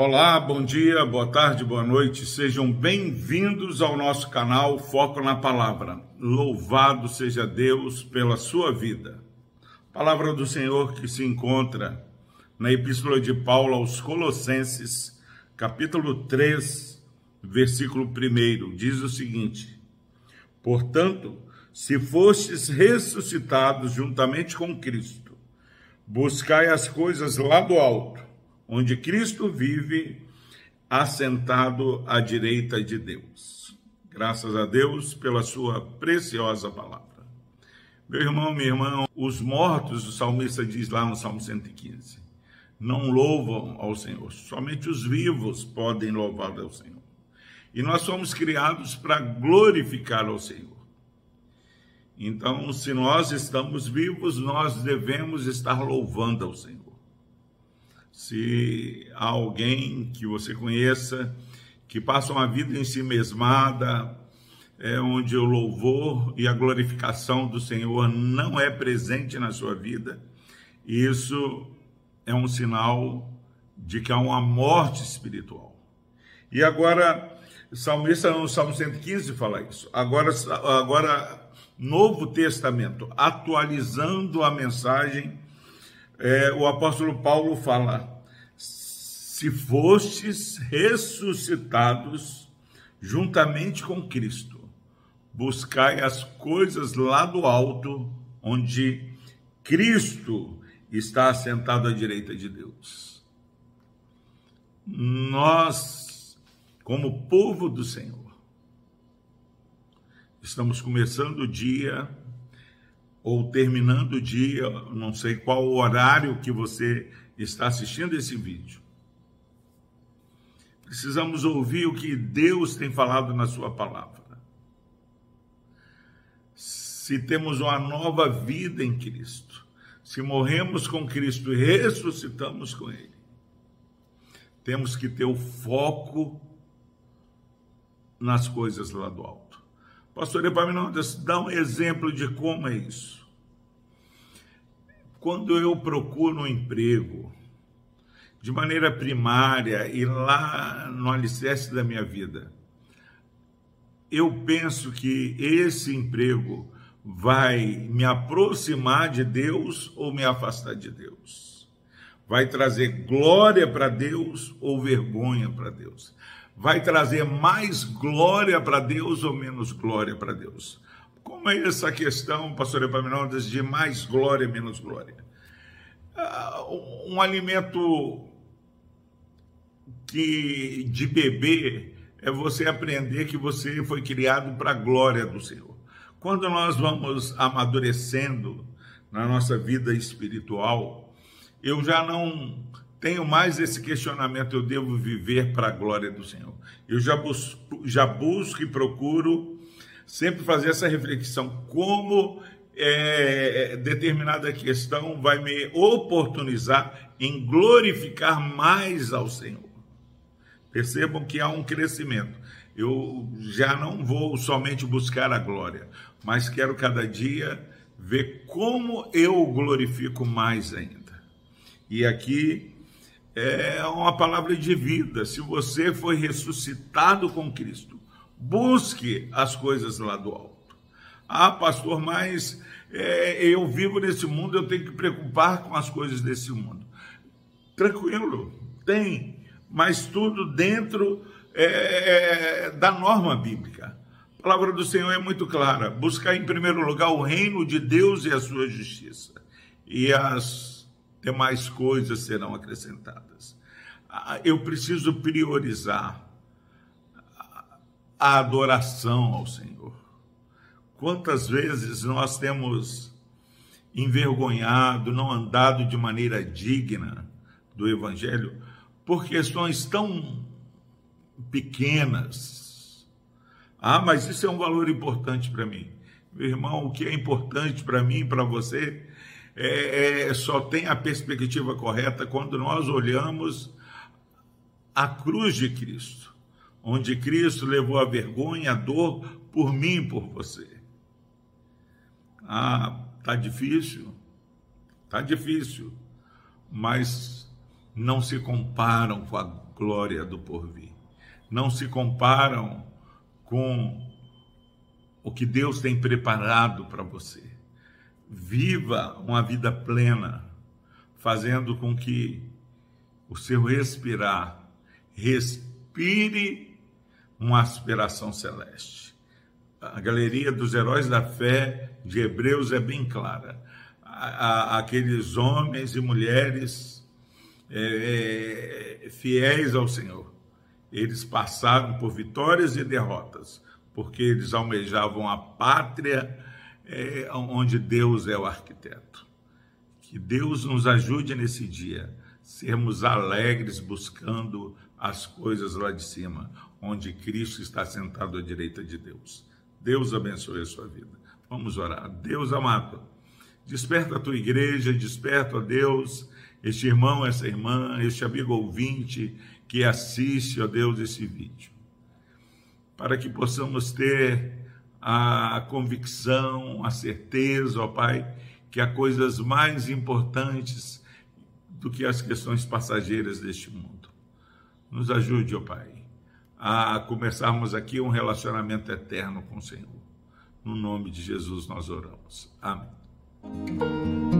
Olá, bom dia, boa tarde, boa noite. Sejam bem-vindos ao nosso canal Foco na Palavra. Louvado seja Deus pela sua vida. Palavra do Senhor que se encontra na Epístola de Paulo aos Colossenses, capítulo 3, versículo 1, diz o seguinte: Portanto, se fostes ressuscitados juntamente com Cristo, buscai as coisas lá do alto onde Cristo vive assentado à direita de Deus. Graças a Deus pela sua preciosa palavra. Meu irmão, minha irmã, os mortos, o salmista diz lá no Salmo 115, não louvam ao Senhor, somente os vivos podem louvar ao Senhor. E nós somos criados para glorificar ao Senhor. Então, se nós estamos vivos, nós devemos estar louvando ao Senhor se há alguém que você conheça que passa uma vida em si mesmada, é, onde o louvor e a glorificação do Senhor não é presente na sua vida, isso é um sinal de que há uma morte espiritual. E agora, o salmista no Salmo 115 fala isso. Agora, agora Novo Testamento, atualizando a mensagem é, o apóstolo Paulo fala: se fostes ressuscitados juntamente com Cristo, buscai as coisas lá do alto, onde Cristo está assentado à direita de Deus. Nós, como povo do Senhor, estamos começando o dia ou terminando o dia, não sei qual horário que você está assistindo esse vídeo. Precisamos ouvir o que Deus tem falado na Sua palavra. Se temos uma nova vida em Cristo, se morremos com Cristo e ressuscitamos com Ele, temos que ter o foco nas coisas lá do alto. Pastor Epaminondas, dá um exemplo de como é isso. Quando eu procuro um emprego, de maneira primária e lá no alicerce da minha vida, eu penso que esse emprego vai me aproximar de Deus ou me afastar de Deus? Vai trazer glória para Deus ou vergonha para Deus? Vai trazer mais glória para Deus ou menos glória para Deus? Como é essa questão, pastor Epaminondas, de mais glória, menos glória? Ah, um alimento que de bebê é você aprender que você foi criado para a glória do Senhor. Quando nós vamos amadurecendo na nossa vida espiritual, eu já não tenho mais esse questionamento, eu devo viver para a glória do Senhor. Eu já busco, já busco e procuro sempre fazer essa reflexão, como é, determinada questão vai me oportunizar em glorificar mais ao Senhor. Percebam que há um crescimento. Eu já não vou somente buscar a glória, mas quero cada dia ver como eu glorifico mais ainda. E aqui é uma palavra de vida. Se você foi ressuscitado com Cristo, busque as coisas lá do alto. Ah, pastor, mas é, eu vivo nesse mundo, eu tenho que preocupar com as coisas desse mundo. Tranquilo, tem, mas tudo dentro é, é da norma bíblica. A palavra do Senhor é muito clara: buscar em primeiro lugar o reino de Deus e a sua justiça. E as demais coisas serão acrescentadas. Ah, eu preciso priorizar a adoração ao Senhor. Quantas vezes nós temos envergonhado, não andado de maneira digna do Evangelho por questões tão pequenas. Ah, mas isso é um valor importante para mim. Meu irmão, o que é importante para mim e para você é, é, só tem a perspectiva correta quando nós olhamos a cruz de Cristo, onde Cristo levou a vergonha, a dor por mim e por você. Ah, tá difícil, tá difícil, mas não se comparam com a glória do porvir. Não se comparam com o que Deus tem preparado para você. Viva uma vida plena, fazendo com que o seu respirar respire uma aspiração celeste. A galeria dos heróis da fé de Hebreus é bem clara. Aqueles homens e mulheres é, é, fiéis ao Senhor, eles passaram por vitórias e derrotas, porque eles almejavam a pátria é, onde Deus é o arquiteto. Que Deus nos ajude nesse dia, sermos alegres buscando as coisas lá de cima, onde Cristo está sentado à direita de Deus. Deus abençoe a sua vida. Vamos orar. Deus amado, desperta a tua igreja, desperta a Deus, este irmão, essa irmã, este amigo ouvinte que assiste, ó Deus, esse vídeo, para que possamos ter a convicção, a certeza, ó Pai, que há coisas mais importantes do que as questões passageiras deste mundo. Nos ajude, ó Pai, a começarmos aqui um relacionamento eterno com o Senhor. No nome de Jesus nós oramos. Amém.